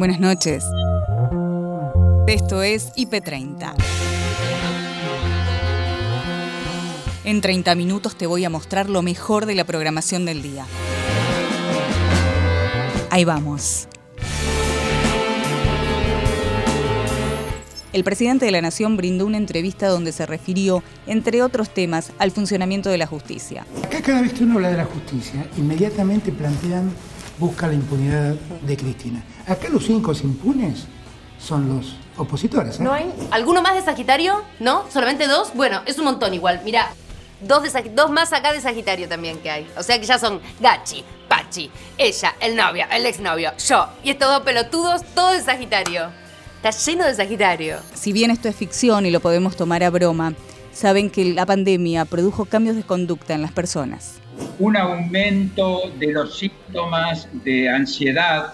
Buenas noches. Esto es IP30. En 30 minutos te voy a mostrar lo mejor de la programación del día. Ahí vamos. El presidente de la Nación brindó una entrevista donde se refirió, entre otros temas, al funcionamiento de la justicia. Acá cada vez que uno habla de la justicia, inmediatamente plantean, busca la impunidad de Cristina. Acá los cinco impunes son los opositores. ¿eh? ¿No hay alguno más de Sagitario? ¿No? ¿Solamente dos? Bueno, es un montón igual. Mira, dos, de dos más acá de Sagitario también que hay. O sea que ya son Gachi, Pachi, ella, el novio, el exnovio, yo y estos dos pelotudos, todo de Sagitario. Está lleno de Sagitario. Si bien esto es ficción y lo podemos tomar a broma, saben que la pandemia produjo cambios de conducta en las personas. Un aumento de los síntomas de ansiedad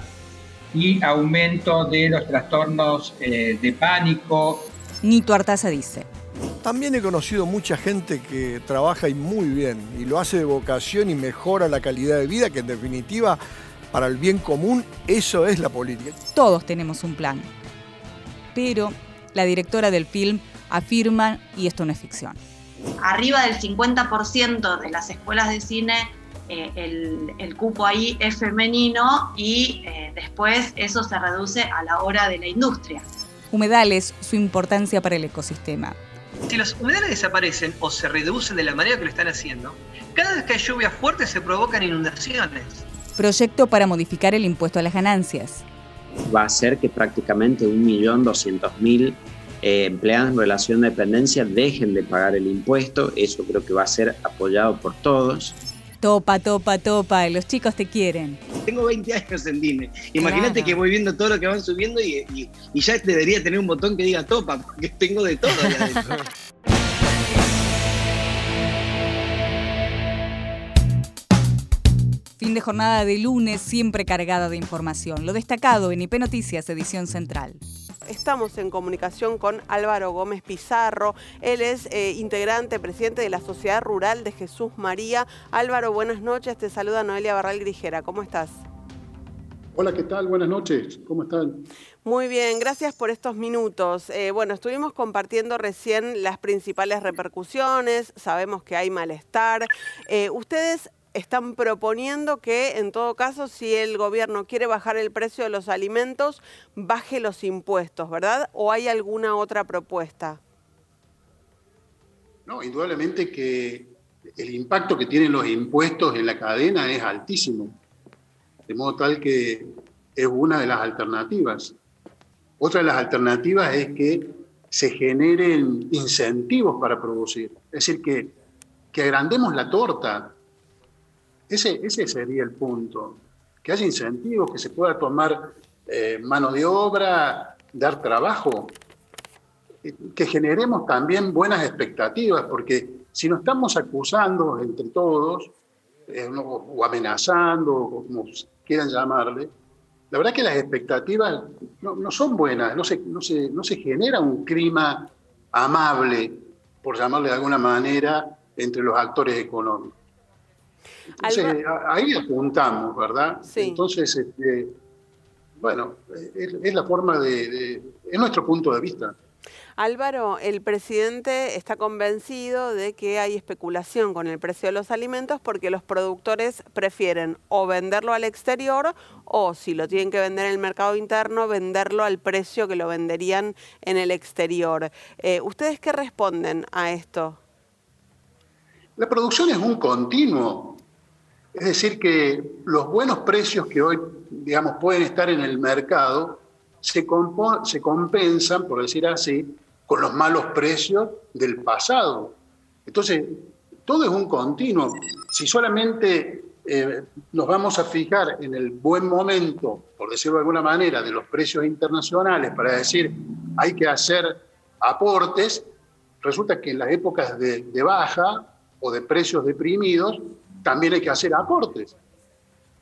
y aumento de los trastornos eh, de pánico. Nito Artaza dice, También he conocido mucha gente que trabaja y muy bien y lo hace de vocación y mejora la calidad de vida, que en definitiva, para el bien común, eso es la política. todos tenemos un plan. Pero la directora del film afirma, y esto no es ficción, arriba del 50% de las escuelas de cine eh, el, el cupo ahí es femenino y eh, después eso se reduce a la hora de la industria. humedales, su importancia para el ecosistema. Si los humedales desaparecen o se reducen de la manera que lo están haciendo, cada vez que hay lluvias fuertes se provocan inundaciones. Proyecto para modificar el impuesto a las ganancias. va a hacer que prácticamente 1.200.000 eh, empleados en relación de dependencia dejen de pagar el impuesto. Eso creo que va a ser apoyado por todos. Topa, topa, topa, los chicos te quieren. Tengo 20 años en Disney. Imagínate Claro. que voy viendo todo lo que van subiendo y, y- y ya debería tener un botón que diga topa, porque tengo de todo. Fin de jornada de lunes, siempre cargada de información. Lo destacado en IP Noticias, edición central. Estamos en comunicación con Álvaro Gómez Pizarro. Él es eh, integrante, presidente de la Sociedad Rural de Jesús María. Álvaro, buenas noches. Te saluda Noelia Barral Grijera. ¿Cómo estás? Hola, ¿qué tal? Buenas noches. ¿Cómo están? Muy bien, gracias por estos minutos. Eh, bueno, estuvimos compartiendo recién las principales repercusiones, sabemos que hay malestar. Eh, ustedes están proponiendo que, en todo caso, si el gobierno quiere bajar el precio de los alimentos, baje los impuestos, ¿verdad? ¿O hay alguna otra propuesta? No, indudablemente que el impacto que tienen los impuestos en la cadena es altísimo, de modo tal que es una de las alternativas. Otra de las alternativas es que se generen incentivos para producir, es decir, que, que agrandemos la torta. Ese, ese sería el punto, que haya incentivos, que se pueda tomar eh, mano de obra, dar trabajo, que generemos también buenas expectativas, porque si nos estamos acusando entre todos, eh, o amenazando, o como quieran llamarle, la verdad que las expectativas no, no son buenas, no se, no, se, no se genera un clima amable, por llamarle de alguna manera, entre los actores económicos. Entonces, ahí apuntamos, ¿verdad? Sí. Entonces, este, bueno, es, es la forma de, de- es nuestro punto de vista. Álvaro, el presidente está convencido de que hay especulación con el precio de los alimentos porque los productores prefieren o venderlo al exterior o si lo tienen que vender en el mercado interno, venderlo al precio que lo venderían en el exterior. Eh, ¿Ustedes qué responden a esto? La producción es un continuo. Es decir, que los buenos precios que hoy, digamos, pueden estar en el mercado se, se compensan, por decir así, con los malos precios del pasado. Entonces, todo es un continuo. Si solamente eh, nos vamos a fijar en el buen momento, por decirlo de alguna manera, de los precios internacionales para decir hay que hacer aportes, resulta que en las épocas de baja o de precios deprimidos también hay que hacer aportes.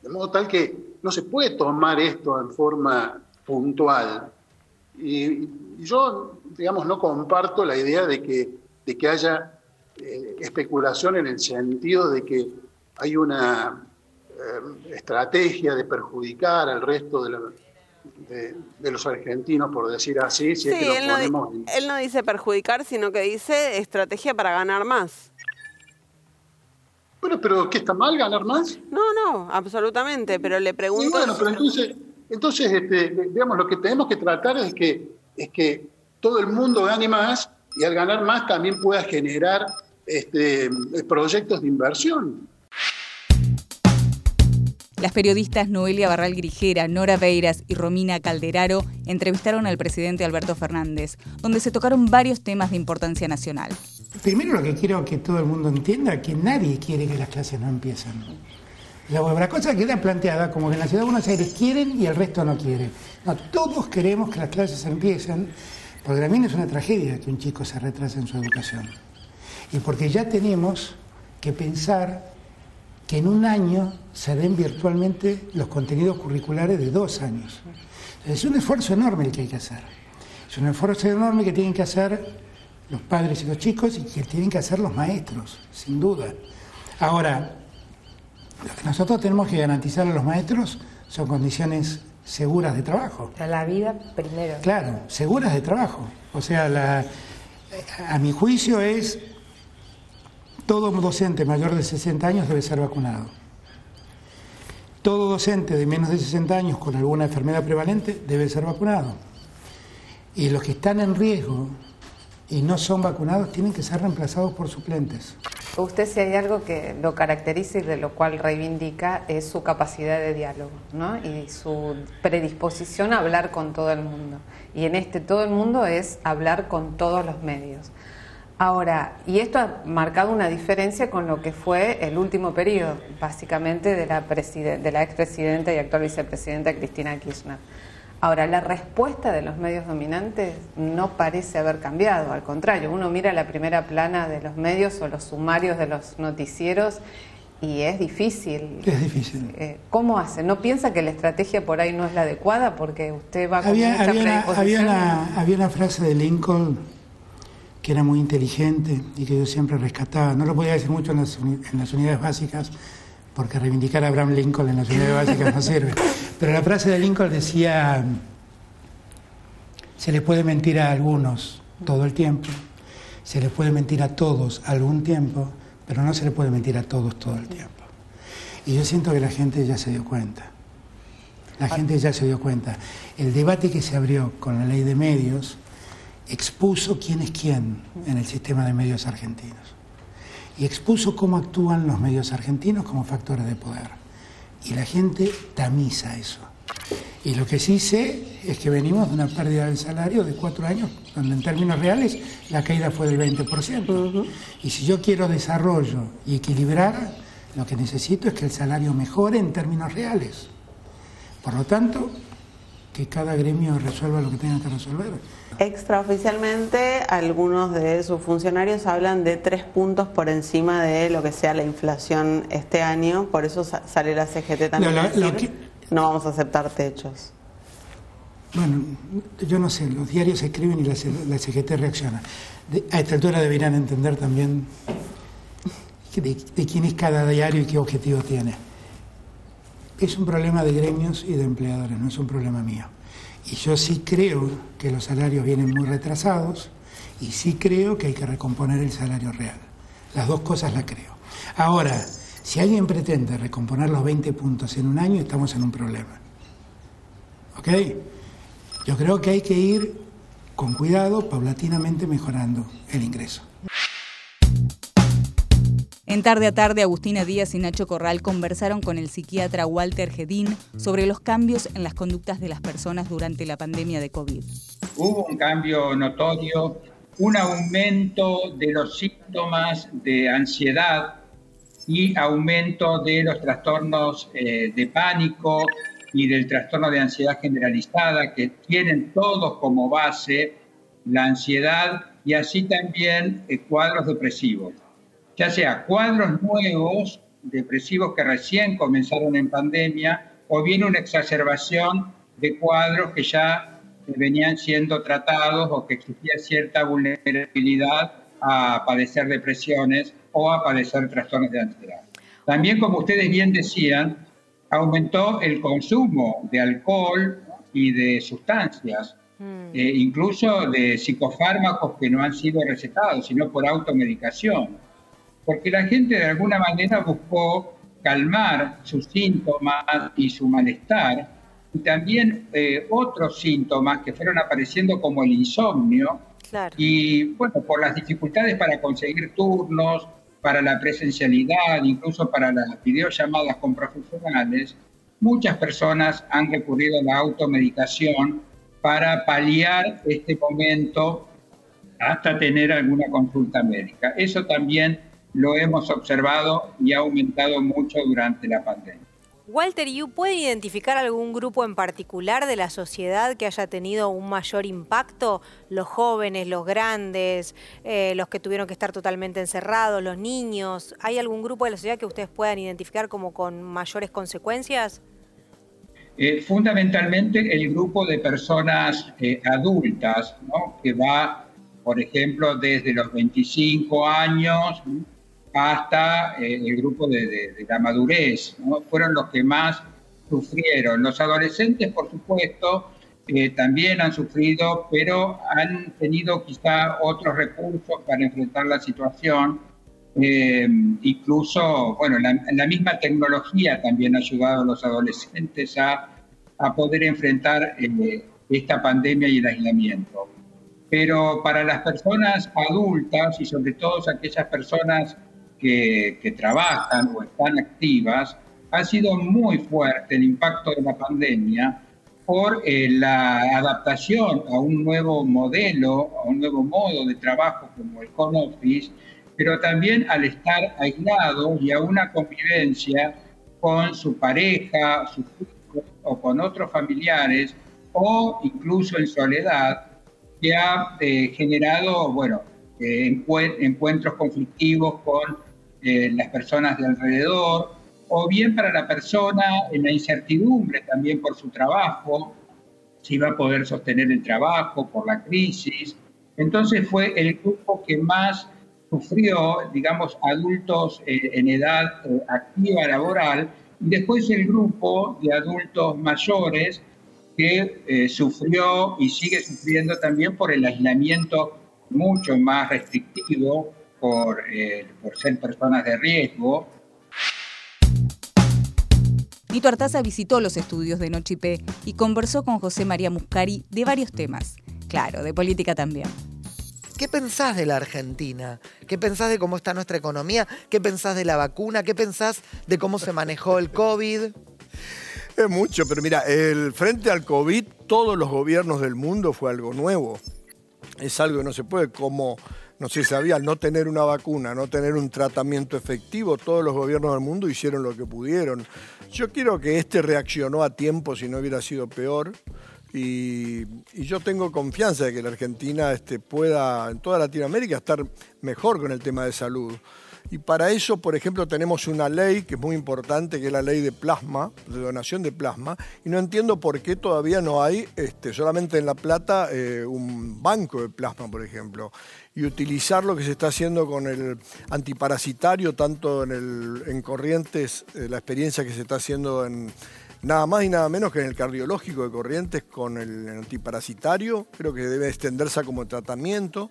De modo tal que no se puede tomar esto en forma puntual. Y, y yo, digamos, no comparto la idea de que, de que haya eh, especulación en el sentido de que hay una eh, estrategia de perjudicar al resto de la, de, de los argentinos, por decir así, si es Sí, que él no, ponemos él no dice perjudicar, sino que dice estrategia para ganar más. Bueno, pero ¿qué está mal ganar más? No, no, absolutamente, pero le Y pregunto... bueno, pero entonces, entonces este, digamos, lo que tenemos que tratar es que, es que todo el mundo gane más y al ganar más también pueda generar este, proyectos de inversión. Las periodistas Noelia Barral Grijera, Nora Beiras y Romina Calderaro entrevistaron al presidente Alberto Fernández, donde se tocaron varios temas de importancia nacional. Primero lo que quiero que todo el mundo entienda que nadie quiere que las clases no empiecen. La, la cosa queda planteada como que en la ciudad de Buenos Aires quieren y el resto no quiere. No, todos queremos que las clases empiecen, porque también es una tragedia que un chico se retrase en su educación. Y porque ya tenemos que pensar que en un año se den virtualmente los contenidos curriculares de dos años. Es un esfuerzo enorme el que hay que hacer. Es un esfuerzo enorme que tienen que hacer los padres y los chicos y que tienen que hacer los maestros, sin duda. Ahora, lo que nosotros tenemos que garantizar a los maestros son condiciones seguras de trabajo. La vida primero. Claro, seguras de trabajo. O sea, la- a mi juicio es todo docente mayor de 60 años debe ser vacunado. Todo docente de menos de 60 años con alguna enfermedad prevalente debe ser vacunado. Y los que están en riesgo y no son vacunados tienen que ser reemplazados por suplentes. Usted si hay algo que lo caracteriza y de lo cual reivindica es su capacidad de diálogo, ¿no? Y su predisposición a hablar con todo el mundo. Y en este todo el mundo es hablar con todos los medios. Ahora, y esto ha marcado una diferencia con lo que fue el último periodo, básicamente de la, de la expresidenta y actual vicepresidenta Cristina Kirchner. Ahora, la respuesta de los medios dominantes no parece haber cambiado, al contrario, uno mira la primera plana de los medios o los sumarios de los noticieros y es difícil. Es difícil. Eh, ¿Cómo hace? ¿No piensa que la estrategia por ahí no es la adecuada porque usted va con Había, mucha había una, había, una, había una frase de Lincoln que era muy inteligente y que yo siempre rescataba. No lo podía decir mucho en las, en las unidades básicas, porque reivindicar a Abraham Lincoln en las unidades básicas no sirve. Pero la frase de Lincoln decía, se les puede mentir a algunos todo el tiempo, se les puede mentir a todos algún tiempo, pero no se les puede mentir a todos todo el tiempo. Y yo siento que la gente ya se dio cuenta. La gente ya se dio cuenta. El debate que se abrió con la ley de medios expuso quién es quién en el sistema de medios argentinos. Y expuso cómo actúan los medios argentinos como factores de poder. Y la gente tamiza eso. Y lo que sí sé es que venimos de una pérdida del salario de cuatro años, donde en términos reales la caída fue del 20%. Y si yo quiero desarrollo y equilibrar, lo que necesito es que el salario mejore en términos reales. Por lo tanto, que cada gremio resuelva lo que tenga que resolver. Extraoficialmente, algunos de sus funcionarios hablan de tres puntos por encima de lo que sea la inflación este año, por eso sa- sale la CGT también Lo- a lo- decir, no vamos a aceptar techos. Bueno, yo no sé, los diarios se escriben y la, la CGT reacciona. De- a esta altura deberían entender también que de, de quién es cada diario y qué objetivo tiene. Es un problema de gremios y de empleadores, no es un problema mío. Y yo sí creo que los salarios vienen muy retrasados y sí creo que hay que recomponer el salario real. Las dos cosas las creo. Ahora, si alguien pretende recomponer los 20 puntos en un año, estamos en un problema. ¿Ok? Yo creo que hay que ir con cuidado, paulatinamente mejorando el ingreso. En tarde a tarde, Agustina Díaz y Nacho Corral conversaron con el psiquiatra Walter Gedín sobre los cambios en las conductas de las personas durante la pandemia de COVID. Hubo un cambio notorio, un aumento de los síntomas de ansiedad y aumento de los trastornos eh, de pánico y del trastorno de ansiedad generalizada que tienen todos como base la ansiedad y así también eh, cuadros depresivos, ya sea cuadros nuevos depresivos que recién comenzaron en pandemia o bien una exacerbación de cuadros que ya venían siendo tratados o que existía cierta vulnerabilidad a padecer depresiones o a padecer trastornos de ansiedad. También, como ustedes bien decían, aumentó el consumo de alcohol y de sustancias, eh, incluso de psicofármacos que no han sido recetados, sino por automedicación. Porque la gente de alguna manera buscó calmar sus síntomas y su malestar, y también eh, otros síntomas que fueron apareciendo como el insomnio, y bueno, por las dificultades para conseguir turnos, para la presencialidad, incluso para las videollamadas con profesionales, muchas personas han recurrido a la automedicación para paliar este momento hasta tener alguna consulta médica. Eso también lo hemos observado y ha aumentado mucho durante la pandemia. Walter, ¿y puede identificar algún grupo en particular de la sociedad que haya tenido un mayor impacto? Los jóvenes, los grandes, eh, los que tuvieron que estar totalmente encerrados, los niños. ¿Hay algún grupo de la sociedad que ustedes puedan identificar como con mayores consecuencias? Eh, fundamentalmente el grupo de personas eh, adultas, ¿no? que va, por ejemplo, desde los 25 años hasta eh, el grupo de, la madurez, fueron los que más sufrieron. Los adolescentes, por supuesto, eh, también han sufrido, pero han tenido quizá otros recursos para enfrentar la situación. Eh, incluso, bueno, la, misma tecnología también ha ayudado a los adolescentes a, a poder enfrentar esta pandemia y el aislamiento. Pero para las personas adultas y sobre todo aquellas personas que, trabajan o están activas, ha sido muy fuerte el impacto de la pandemia por eh, la adaptación a un nuevo modelo, a un nuevo modo de trabajo como el home office, pero también al estar aislados y a una convivencia con su pareja, sus hijos o con otros familiares o incluso en soledad, que ha eh, generado, bueno, eh, encuentros conflictivos con eh, las personas de alrededor, o bien para la persona en la incertidumbre también por su trabajo, si va a poder sostener el trabajo por la crisis. Entonces fue el grupo que más sufrió, digamos, adultos eh, en edad eh, activa laboral, y después el grupo de adultos mayores que sufrió y sigue sufriendo también por el aislamiento mucho más restrictivo eh, por, ser personas de riesgo. Nito Artaza visitó los estudios de Nochipé y conversó con José María Muscari de varios temas. Claro, de política también. ¿Qué pensás de la Argentina? ¿Qué pensás de cómo está nuestra economía? ¿Qué pensás de la vacuna? ¿Qué pensás de cómo se manejó el COVID? Es mucho, pero mira, el frente al COVID, todos los gobiernos del mundo fue algo nuevo. Es algo que no se puede como no se sabía, al no tener una vacuna, no tener un tratamiento efectivo, todos los gobiernos del mundo hicieron lo que pudieron. Yo quiero que este reaccionó a tiempo si no hubiera sido peor. Y, yo tengo confianza de que la Argentina este, pueda, en toda Latinoamérica, estar mejor con el tema de salud. Y para eso, por ejemplo, tenemos una ley que es muy importante, que es la ley de plasma, de donación de plasma, y no entiendo por qué todavía no hay este, solamente en La Plata eh, un banco de plasma, por ejemplo y utilizar lo que se está haciendo con el antiparasitario, tanto en, Corrientes, eh, la experiencia que se está haciendo en nada más y nada menos que en el cardiológico de Corrientes con el, antiparasitario, creo que debe extenderse como tratamiento.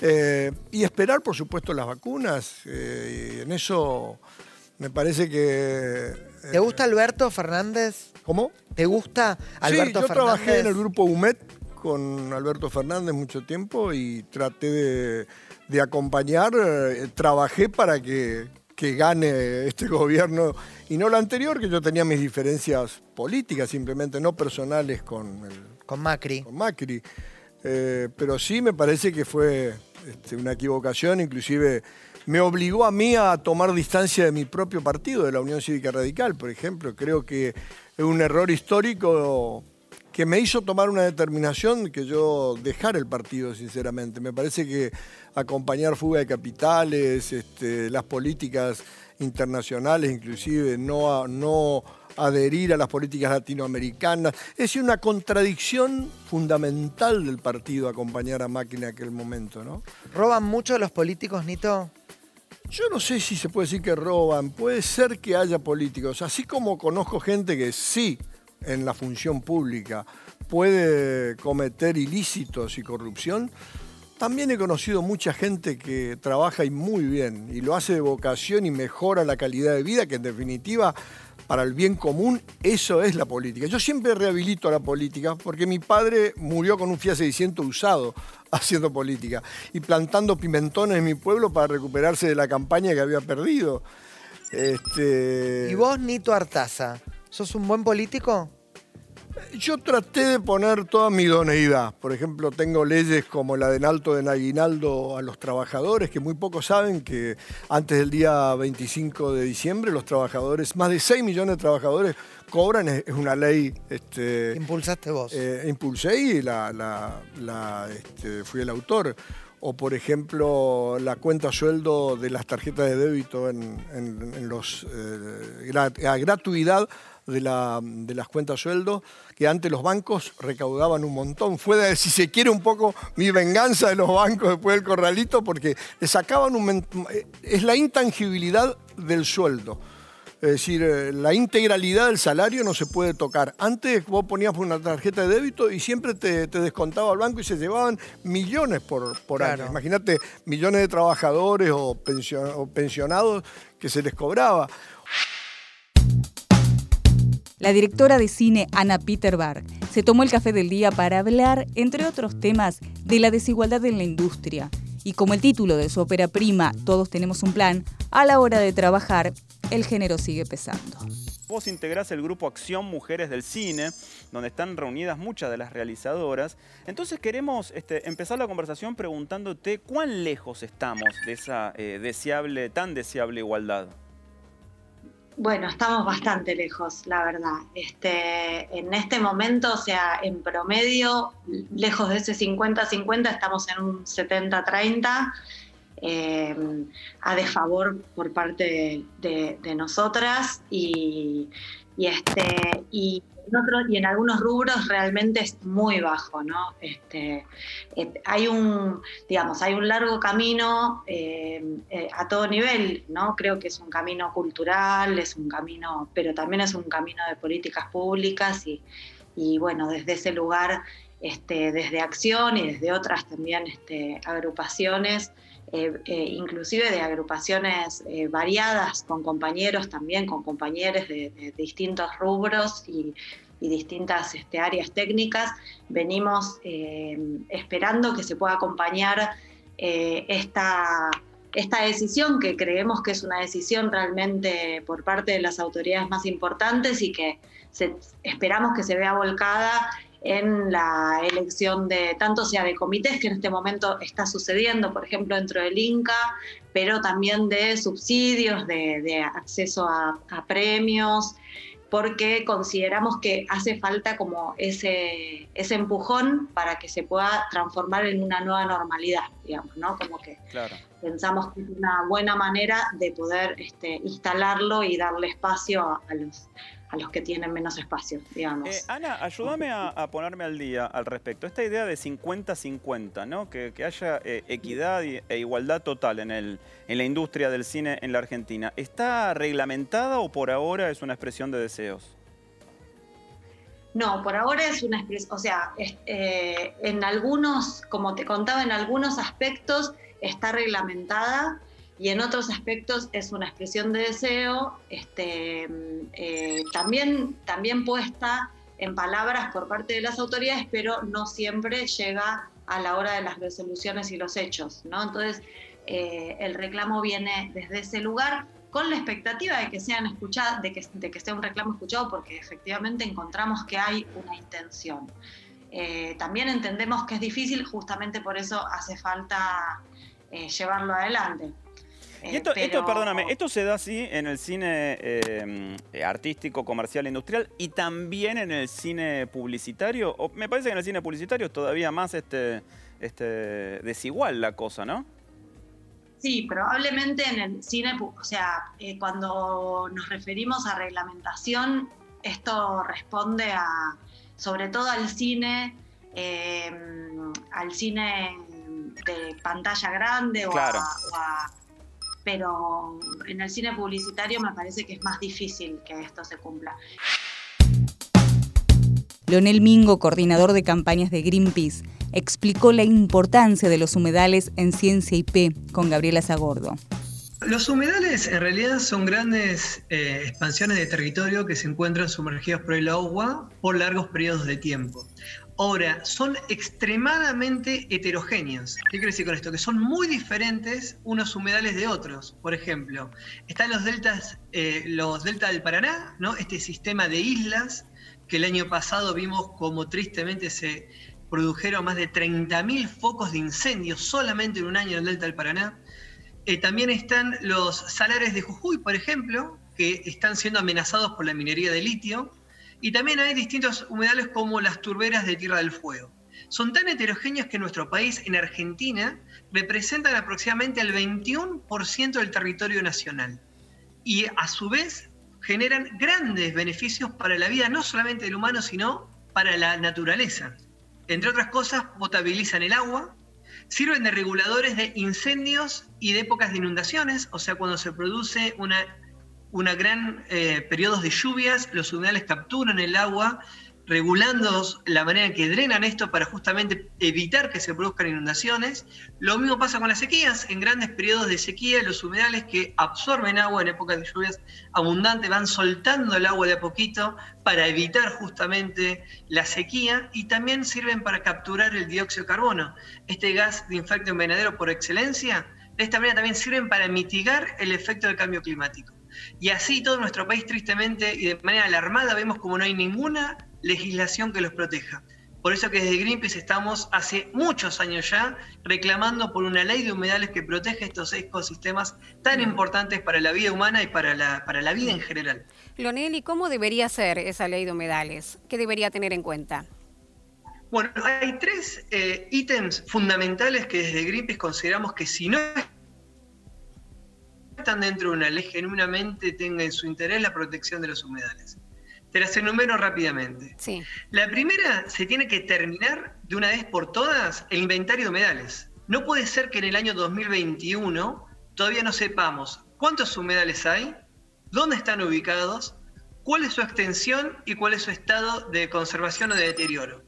Eh, y esperar, por supuesto, las vacunas. Eh, en eso me parece que... ¿Te gusta Alberto Fernández? ¿Cómo? ¿Te gusta Alberto sí, yo trabajé en el grupo UMED con Alberto Fernández mucho tiempo y traté de, acompañar, eh, trabajé para que, gane este gobierno y no lo anterior, que yo tenía mis diferencias políticas, simplemente no personales con, con Macri. Con Macri. Eh, pero sí me parece que fue este, una equivocación, inclusive me obligó a mí a tomar distancia de mi propio partido, de la Unión Cívica Radical, por ejemplo. Creo que es un error histórico que me hizo tomar una determinación que yo dejar el partido, sinceramente. Me parece que acompañar fuga de capitales, este, las políticas internacionales, inclusive no, no adherir a las políticas latinoamericanas. Es una contradicción fundamental del partido acompañar a Macri en aquel momento, ¿no? ¿Roban mucho los políticos, Nito? Yo no sé si se puede decir que roban, puede ser que haya políticos, así como conozco gente que sí en la función pública puede cometer ilícitos y corrupción, también he conocido mucha gente que trabaja y muy bien y lo hace de vocación y mejora la calidad de vida, que en definitiva para el bien común, eso es la política. Yo siempre rehabilito la política porque mi padre murió con un Fiat 600 usado haciendo política y plantando pimentones en mi pueblo para recuperarse de la campaña que había perdido. Este... ¿Y vos, Nito Artaza, sos un buen político? Yo traté de poner toda mi idoneidad. Por ejemplo, tengo leyes como la de alto de aguinaldo a los trabajadores, que muy pocos saben que antes del día 25 de diciembre los trabajadores, más de 6 millones de trabajadores cobran, es una ley... Este, Impulsaste vos. Eh, impulsé y la, la- la, este, fui el autor. O, por ejemplo, la cuenta sueldo de las tarjetas de débito en, en- en los, eh, la gratuidad de, la- de las cuentas sueldo, que antes los bancos recaudaban un montón. Fue, de- si se quiere, un poco mi venganza de los bancos después del corralito, porque le sacaban un... Es la intangibilidad del sueldo. Es decir, eh, la integralidad del salario no se puede tocar. Antes vos ponías una tarjeta de débito y siempre te, te descontaba al banco y se llevaban millones por, por Claro. año. Imagínate millones de trabajadores o, o pensionados que se les cobraba. La directora de cine Anna Peterberg se tomó el café del día para hablar, entre otros temas, de la desigualdad en la industria. Y como el título de su ópera prima, Todos tenemos un plan, a la hora de trabajar, el género sigue pesando. Vos integrás el grupo Acción Mujeres del Cine, donde están reunidas muchas de las realizadoras. Entonces queremos este, empezar la conversación preguntándote cuán lejos estamos de esa eh, deseable, tan deseable igualdad. Bueno, estamos bastante lejos, la verdad. Este, en este momento, o sea, en promedio, lejos de ese 50-50, estamos en un 70-30, eh, a desfavor por parte de, nosotras y, este, y, y en algunos rubros realmente es muy bajo, ¿no? Este, eh, hay un, digamos, hay un largo camino eh, eh, a todo nivel, ¿no? Creo que es un camino cultural, es un camino, pero también es un camino de políticas públicas y, y bueno, desde ese lugar, este, desde Acción y desde otras también este, agrupaciones, eh, eh, inclusive de agrupaciones eh, variadas, con compañeros también, con compañeros de, distintos rubros y, distintas este, áreas técnicas, venimos esperando que se pueda acompañar esta, esta decisión, que creemos que es una decisión realmente por parte de las autoridades más importantes y que esperamos que se vea volcada en la elección de, tanto sea de comités, que en este momento está sucediendo, por ejemplo, dentro del INCA, pero también de subsidios, de, de acceso a, a premios, porque consideramos que hace falta como ese, ese empujón para que se pueda transformar en una nueva normalidad, digamos, ¿no? Como que Claro. pensamos que es una buena manera de poder este, instalarlo y darle espacio a, a los, a los que tienen menos espacio, digamos. Eh, Ana, ayúdame a, a ponerme al día al respecto. Esta idea de 50-50, ¿no? Que, que haya eh, equidad y- e igualdad total en, el, en la industria del cine en la Argentina, ¿está reglamentada o por ahora es una expresión de deseos? No, por ahora es una expresión, o sea, es- eh, en algunos, como te contaba, en algunos aspectos está reglamentada y en otros aspectos es una expresión de deseo, este, eh, también, también puesta en palabras por parte de las autoridades, pero no siempre llega a la hora de las resoluciones y los hechos. Entonces, eh, el reclamo viene desde ese lugar con la expectativa de que sean escuchadas, de que, de que sea un reclamo escuchado, porque efectivamente encontramos que hay una intención. Eh, también entendemos que es difícil, justamente por eso hace falta llevarlo adelante. Y Eh, esto, esto, pero- perdóname, esto se da así en el cine eh, artístico, comercial, industrial y también en el cine publicitario. O me parece que en el cine publicitario es todavía más este, este, desigual la cosa, ¿no? Sí, probablemente en el cine, o sea, eh, cuando nos referimos a reglamentación, esto responde a, sobre todo al cine, eh, al cine de pantalla grande o, a- Claro. o a- pero en el cine publicitario me parece que es más difícil que esto se cumpla. Leonel Mingo, coordinador de campañas de Greenpeace, explicó la importancia de los humedales en Ciencia IP con Gabriela Zagordo. Los humedales en realidad son grandes eh, expansiones de territorio que se encuentran sumergidos por el agua por largos periodos de tiempo. Ahora, son extremadamente heterogéneos. ¿Qué quiere decir con esto? Que son muy diferentes unos humedales de otros. Por ejemplo, están los deltas, eh, los deltas del Paraná, ¿no? Este sistema de islas que el año pasado vimos como tristemente se produjeron más de 30.000 focos de incendios solamente en un año en el delta del Paraná. Eh, también están los salares de Jujuy, por ejemplo, que están siendo amenazados por la minería de litio. Y también hay distintos humedales como las turberas de Tierra del Fuego. Son tan heterogéneos que nuestro país, en Argentina, representan aproximadamente el 21% del territorio nacional. Y a su vez generan grandes beneficios para la vida, no solamente del humano, sino para la naturaleza. Entre otras cosas, potabilizan el agua, Sirven de reguladores de incendios y de épocas de inundaciones, o sea, cuando se produce una, una gran eh, periodos de lluvias, los humedales capturan el agua regulando la manera en que drenan esto para justamente evitar que se produzcan inundaciones. Lo mismo pasa con las sequías. En grandes periodos de sequía, los humedales que absorben agua en épocas de lluvias abundantes van soltando el agua de a poquito para evitar justamente la sequía y también sirven para capturar el dióxido de carbono, este gas de infecto envenenadero por excelencia. De esta manera también sirven para mitigar el efecto del cambio climático. Y así todo nuestro país, tristemente y de manera alarmada, vemos como no hay ninguna legislación que los proteja. Por eso que desde Greenpeace estamos hace muchos años ya reclamando por una ley de humedales que protege estos ecosistemas tan importantes para la vida humana y para la, para la vida en general. Lonel, ¿y cómo debería ser esa ley de humedales? ¿Qué debería tener en cuenta? Bueno, hay tres eh, ítems fundamentales que desde Greenpeace consideramos que si no están dentro de una ley genuinamente tenga en su interés la protección de los humedales. Te las enumero rápidamente. Sí. La primera, se tiene que terminar de una vez por todas el inventario de humedales. No puede ser que en el año 2021 todavía no sepamos cuántos humedales hay, dónde están ubicados, cuál es su extensión y cuál es su estado de conservación o de deterioro.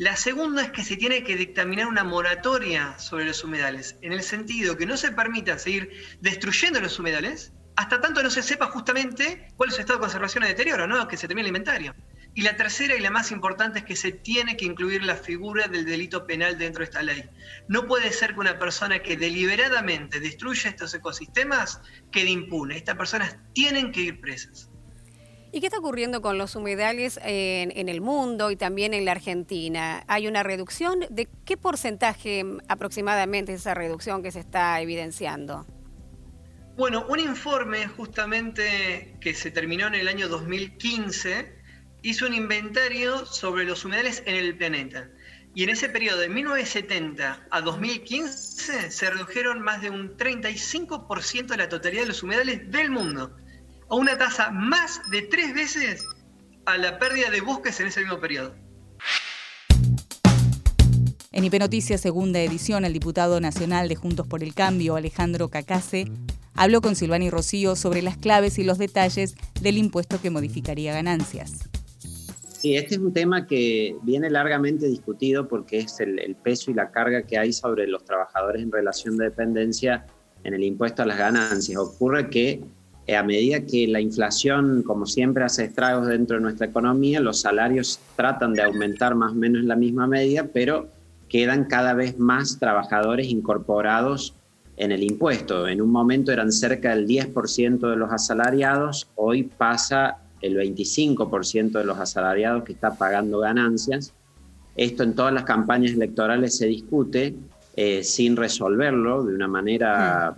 La segunda es que se tiene que dictaminar una moratoria sobre los humedales, en el sentido que no se permita seguir destruyendo los humedales hasta tanto no se sepa justamente cuál es su estado de conservación y deterioro, ¿no? que se termine el inventario. Y la tercera y la más importante es que se tiene que incluir la figura del delito penal dentro de esta ley. No puede ser que una persona que deliberadamente destruya estos ecosistemas quede impune. Estas personas tienen que ir presas. ¿Y qué está ocurriendo con los humedales en, el mundo y también en la Argentina? ¿Hay una reducción? ¿De qué porcentaje aproximadamente es esa reducción que se está evidenciando? Bueno, un informe justamente que se terminó en el año 2015 hizo un inventario sobre los humedales en el planeta. Y en ese periodo de 1970 a 2015 se redujeron más de un 35% de la totalidad de los humedales del mundo a una tasa más de tres veces a la pérdida de bosques en ese mismo periodo. En IP Noticias, segunda edición, el diputado nacional de Juntos por el Cambio, Alejandro Cacase, habló con Silvani Rocío sobre las claves y los detalles del impuesto que modificaría ganancias. Sí, este es un tema que viene largamente discutido porque es el, el, peso y la carga que hay sobre los trabajadores en relación de dependencia en el impuesto a las ganancias. Ocurre que a medida que la inflación, como siempre, hace estragos dentro de nuestra economía, los salarios tratan de aumentar más o menos en la misma medida, pero quedan cada vez más trabajadores incorporados en el impuesto. En un momento eran cerca del 10% de los asalariados, hoy pasa el 25% de los asalariados que está pagando ganancias. Esto en todas las campañas electorales se discute eh, sin resolverlo de una manera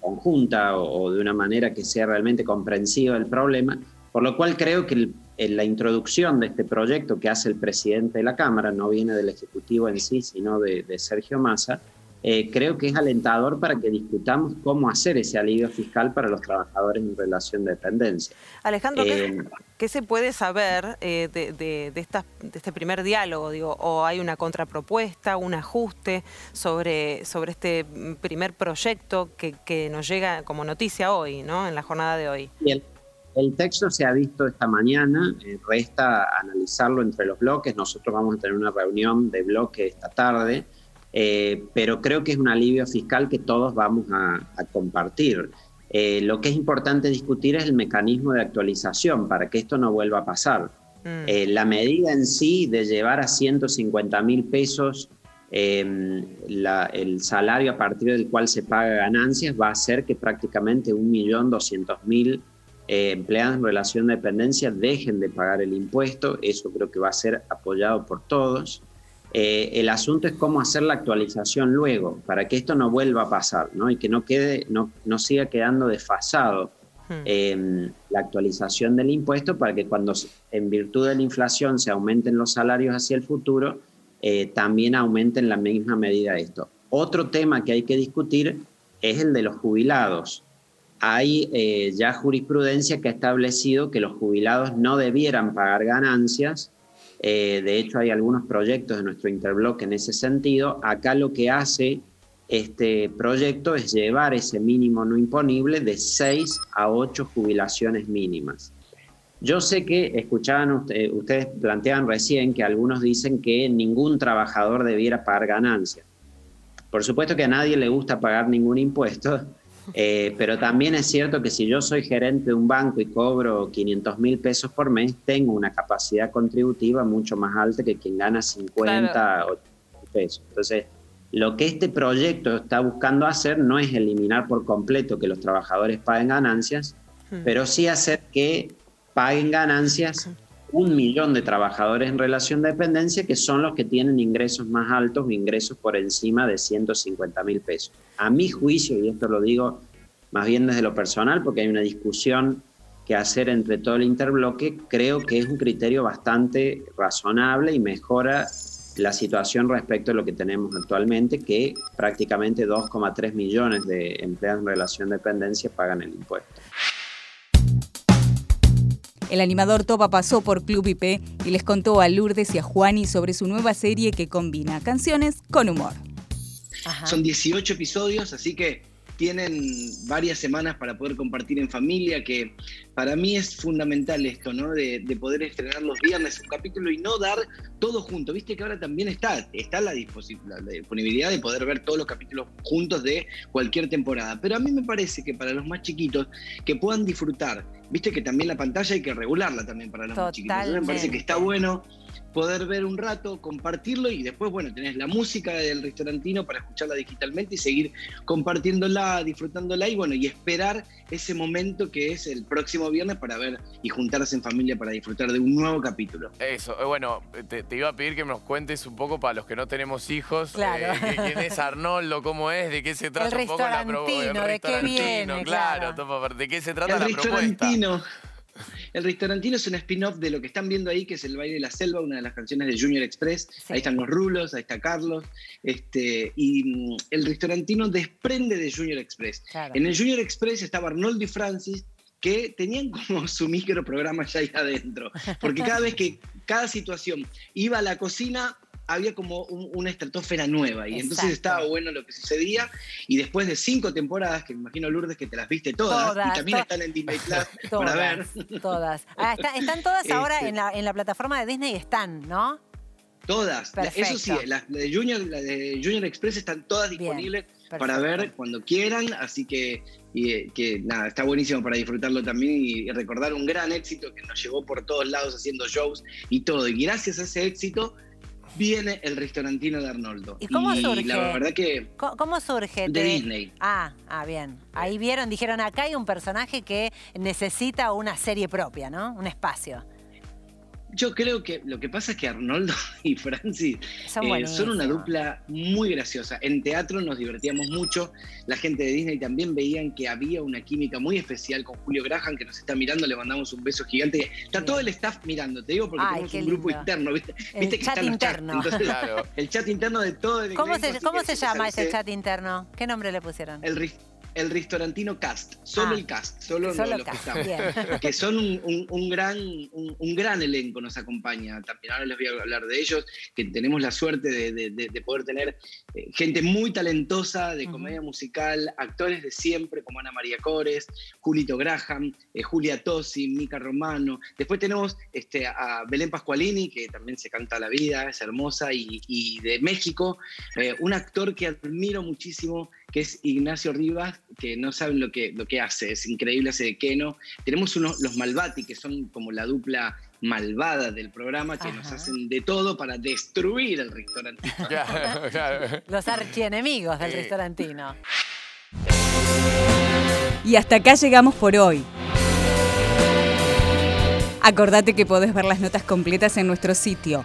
conjunta o, de una manera que sea realmente comprensiva el problema, por lo cual creo que la introducción de este proyecto que hace el presidente de la Cámara, no viene del Ejecutivo en sí, sino de, Sergio Massa, eh, creo que es alentador para que discutamos cómo hacer ese alivio fiscal para los trabajadores en relación de dependencia. Alejandro, ¿qué, eh, se puede saber eh, de, de, este primer diálogo? Digo, ¿O hay una contrapropuesta, un ajuste sobre, sobre este primer proyecto que, nos llega como noticia hoy, ¿no? en la jornada de hoy? Bien. el texto se ha visto esta mañana, eh, resta analizarlo entre los bloques, nosotros vamos a tener una reunión de bloque esta tarde, eh, pero creo que es un alivio fiscal que todos vamos a, a compartir. Eh, lo que es importante discutir es el mecanismo de actualización para que esto no vuelva a pasar. Eh, la medida en sí de llevar a 150 mil pesos eh, la- el salario a partir del cual se paga ganancias va a hacer que prácticamente 1.200.000 eh, empleados en relación de dependencia dejen de pagar el impuesto. Eso creo que va a ser apoyado por todos. Eh, el asunto es cómo hacer la actualización luego, para que esto no vuelva a pasar, ¿no? Y que no quede, no, no siga quedando desfasado eh, la actualización del impuesto para que cuando en virtud de la inflación se aumenten los salarios hacia el futuro, eh, también aumente en la misma medida esto. Otro tema que hay que discutir es el de los jubilados. Hay eh, ya jurisprudencia que ha establecido que los jubilados no debieran pagar ganancias. Eh, de hecho, hay algunos proyectos de nuestro interbloque en ese sentido. Acá lo que hace este proyecto es llevar ese mínimo no imponible de 6 a 8 jubilaciones mínimas. Yo sé que escuchaban, usted- ustedes planteaban recién que algunos dicen que ningún trabajador debiera pagar ganancias. Por supuesto que a nadie le gusta pagar ningún impuesto, eh, pero también es cierto que si yo soy gerente de un banco y cobro 500 mil pesos por mes, tengo una capacidad contributiva mucho más alta que quien gana 50 o 80 pesos. Entonces, lo que este proyecto está buscando hacer no es eliminar por completo que los trabajadores paguen ganancias, pero sí hacer que paguen ganancias un millón de trabajadores en relación de dependencia que son los que tienen ingresos más altos ingresos por encima de 150 mil pesos. A mi juicio, y esto lo digo más bien desde lo personal, porque hay una discusión que hacer entre todo el interbloque, creo que es un criterio bastante razonable y mejora la situación respecto a lo que tenemos actualmente, que prácticamente 2,3 millones de empleados en relación de dependencia pagan el impuesto. El animador Topa pasó por Club IP y les contó a Lourdes y a Juani sobre su nueva serie que combina canciones con humor. Son 18 episodios, así que tienen varias semanas para poder compartir en familia, que para mí es fundamental esto, ¿no? De, de poder estrenar los viernes un capítulo y no dar todo junto. Viste que ahora también está, está la, la- la disponibilidad de poder ver todos los capítulos juntos de cualquier temporada. Pero a mí me parece que para los más chiquitos, que puedan disfrutar, viste que también la pantalla hay que regularla también para los más chiquitos. Entonces me parece que está bueno poder ver un rato, compartirlo y después, bueno, tenés la música del restaurantino para escucharla digitalmente y seguir compartiéndola, disfrutándola y bueno, y esperar ese momento que es el próximo viernes para ver y juntarse en familia para disfrutar de un nuevo capítulo. Eso, eh, bueno, te, te iba a pedir que nos cuentes un poco para los que no tenemos hijos. Claro. eh, quién es Arnoldo, cómo es, de qué se trata un poco la pro- el restaurantino, de qué viene, restaurantino, claro. Topa, ¿de qué se trata el la propuesta? El restaurantino es un spin-off de lo que están viendo ahí, que es el baile de la selva, una de las canciones de Junior Express. Ahí están los rulos, ahí está Carlos. Este, y mm, el restaurantino desprende de Junior Express. Claro. En el Junior Express estaba Arnoldo y Francis, que tenían como su micro programa ya ahí adentro. Porque cada vez que cada situación iba a la cocina, había como un- una estratosfera nueva. Y entonces estaba bueno lo que sucedía. Y después de cinco temporadas, que me imagino Lourdes que te las viste todas, Todas, y también están en Disney Plus para ver. todas. Ah, está- están todas ahora Este. en la, en la plataforma de Disney, están, ¿no? Todas. Eso sí, las la de Junior, la de Junior Express están todas disponibles para ver cuando quieran, así que, y, que nada, está buenísimo para disfrutarlo también y recordar un gran éxito que nos llevó por todos lados haciendo shows y todo. Y gracias a ese éxito viene el restaurantino de Arnoldo. ¿Y cómo surge? la verdad que Co- ¿Cómo surge? de Disney. Ah, ah, bien. Ahí vieron, dijeron, acá hay un personaje que necesita una serie propia, ¿no? Un espacio. Yo creo que lo que pasa es que Arnoldo y Francis Son eh, son una dupla muy graciosa. En teatro nos divertíamos mucho. La gente de Disney también veían que había una química muy especial con Julio Graham, que nos está mirando. Le mandamos un beso gigante. Está todo el staff mirando, te digo, porque Ay, tenemos un grupo lindo. interno. ¿Viste, El ¿Viste que chat están los chats? interno. Entonces, Claro. El chat interno de todo el ¿Cómo se, cómo que se llama ese chat interno? ¿Qué nombre le pusieron? El, el Restaurantino Cast, solo Ah, el cast, solo, solo los que estamos. bien. Que son un, un- un gran, un, un gran elenco, nos acompaña. También ahora les voy a hablar de ellos, que tenemos la suerte de, de- de- de poder tener eh, gente muy talentosa de comedia musical, actores de siempre como Ana María Cores, Julito Graham, eh, Julia Tosi, Mica Romano. Después tenemos este, a Belén Pascualini, que también se canta la vida, es hermosa, y, y de México, eh, un actor que admiro muchísimo, que es Ignacio Rivas, que no saben lo que, lo que hace, es increíble, hace de Keno. Tenemos unos, los Malvati, que son como la dupla malvada del programa, que nos hacen de todo para destruir el restaurante. Los archienemigos del Eh. restaurantino. Y hasta acá llegamos por hoy. Acordate que podés ver las notas completas en nuestro sitio